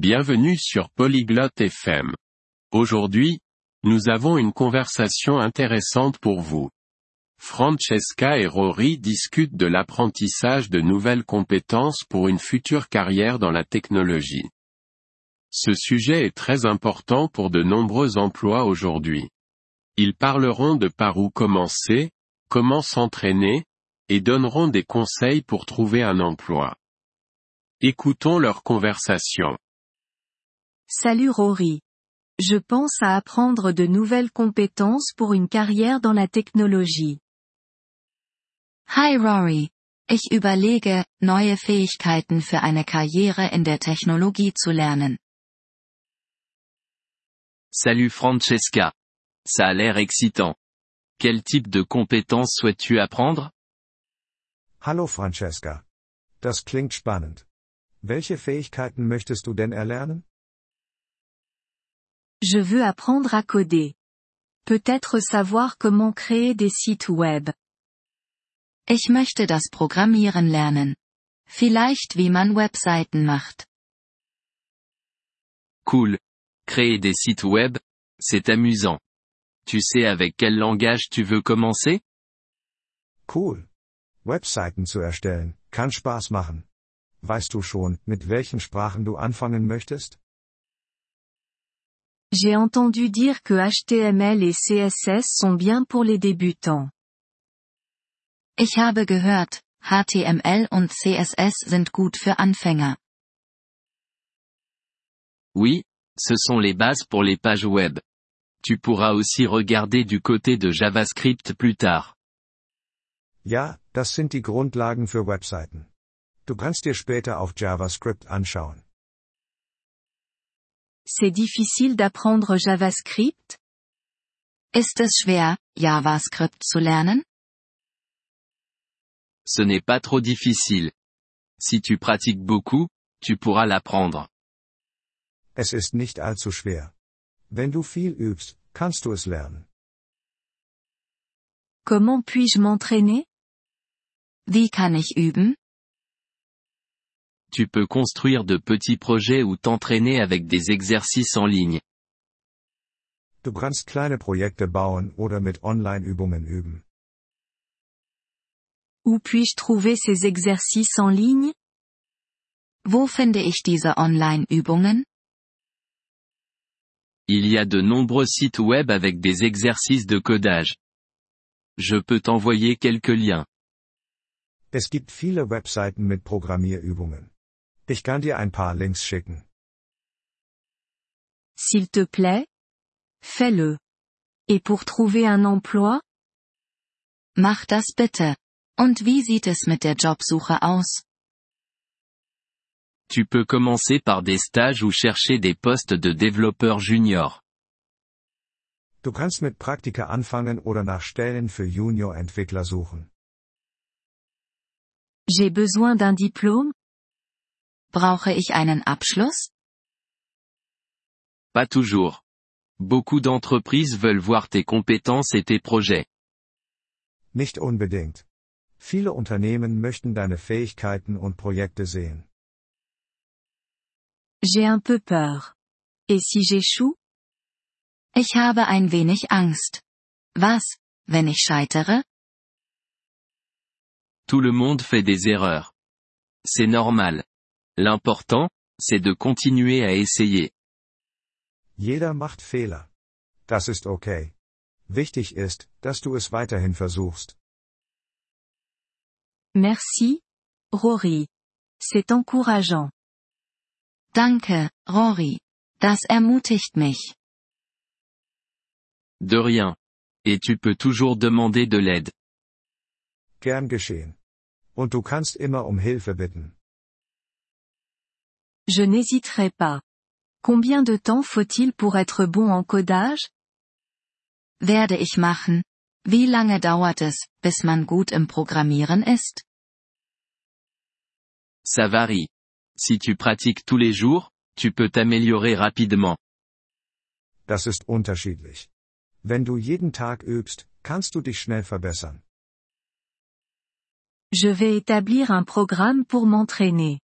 Bienvenue sur Polyglotte FM. Aujourd'hui, nous avons une conversation intéressante pour vous. Francesca et Rory discutent de l'apprentissage de nouvelles compétences pour une future carrière dans la technologie. Ce sujet est très important pour de nombreux emplois aujourd'hui. Ils parleront de par où commencer, comment s'entraîner, et donneront des conseils pour trouver un emploi. Écoutons leur conversation. Salut Rory. Je pense à apprendre de nouvelles compétences pour une carrière dans la technologie. Hi Rory. Ich überlege, neue Fähigkeiten für eine Karriere in der Technologie zu lernen. Salut Francesca. Ça a l'air excitant. Quel type de compétences souhaites-tu apprendre Hallo Francesca. Das klingt spannend. Welche Fähigkeiten möchtest du denn erlernen? Je veux apprendre à coder. Peut-être savoir comment créer des sites web. Ich möchte das Programmieren lernen. Vielleicht wie man Webseiten macht. Cool. Créer des sites web, c'est amusant. Tu sais avec quel langage tu veux commencer Cool. Webseiten zu erstellen, kann Spaß machen. Weißt du schon, mit welchen Sprachen du anfangen möchtest? J'ai entendu dire que HTML et CSS sont bien pour les débutants. Ich habe gehört, HTML und CSS sind gut für Anfänger. Oui, ce sont les bases pour les pages web. Tu pourras aussi regarder du côté de JavaScript plus tard. Ja, das sind die Grundlagen für Webseiten. Du kannst dir später auch JavaScript anschauen. C'est difficile d'apprendre JavaScript? Ist es schwer, JavaScript zu lernen? Ce n'est pas trop difficile. Si tu pratiques beaucoup, tu pourras l'apprendre. Es ist nicht allzu schwer. Wenn du viel übst, kannst du es lernen. Comment puis-je m'entraîner? Wie kann ich üben? Tu peux construire de petits projets ou t'entraîner avec des exercices en ligne. Du kannst kleine Projekte bauen oder mit Online-Übungen üben. Où puis-je trouver ces exercices en ligne? Wo finde ich diese Online-Übungen? Il y a de nombreux sites web avec des exercices de codage. Je peux t'envoyer quelques liens. Es gibt viele Webseiten mit Programmierübungen. Ich kann dir ein paar Links schicken. S'il te plaît? Fais-le. Et pour trouver un emploi? Mach das bitte. Und wie sieht es mit der Jobsuche aus? Tu peux commencer par des stages ou chercher des postes de développeur junior. Du kannst mit Praktika anfangen oder nach Stellen für Junior-Entwickler suchen. J'ai besoin d'un diplôme? Brauche ich einen Abschluss? Pas toujours. Beaucoup d'entreprises veulent voir tes compétences et tes projets. Nicht unbedingt. Viele Unternehmen möchten deine Fähigkeiten und Projekte sehen. J'ai un peu peur. Et si j'échoue? Ich habe ein wenig Angst. Was, wenn ich scheitere? Tout le monde fait des erreurs. C'est normal. L'important, c'est de continuer à essayer. Jeder macht Fehler. Das ist okay. Wichtig ist, dass du es weiterhin versuchst. Merci, Rory. C'est encourageant. Danke, Rory. Das ermutigt mich. De rien. Et tu peux toujours demander de l'aide. Gern geschehen. Und du kannst immer um Hilfe bitten. Je n'hésiterai pas. Combien de temps faut-il pour être bon en codage? Werde ich machen. Wie lange dauert es, bis man gut im Programmieren ist? Ça varie. Si tu pratiques tous les jours, tu peux t'améliorer rapidement. Das ist unterschiedlich. Wenn du jeden Tag übst, kannst du dich schnell verbessern. Je vais établir un programme pour m'entraîner.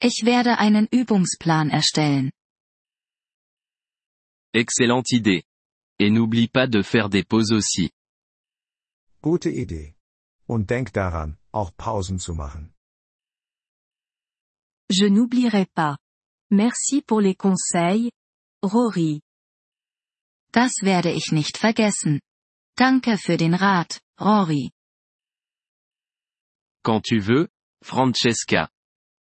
Ich werde einen Übungsplan erstellen. Excellente idée. Et n'oublie pas de faire des pauses aussi. Gute Idee. Und denk daran, auch Pausen zu machen. Je n'oublierai pas. Merci pour les conseils, Rory. Das werde ich nicht vergessen. Danke für den Rat, Rory. Quand tu veux, Francesca.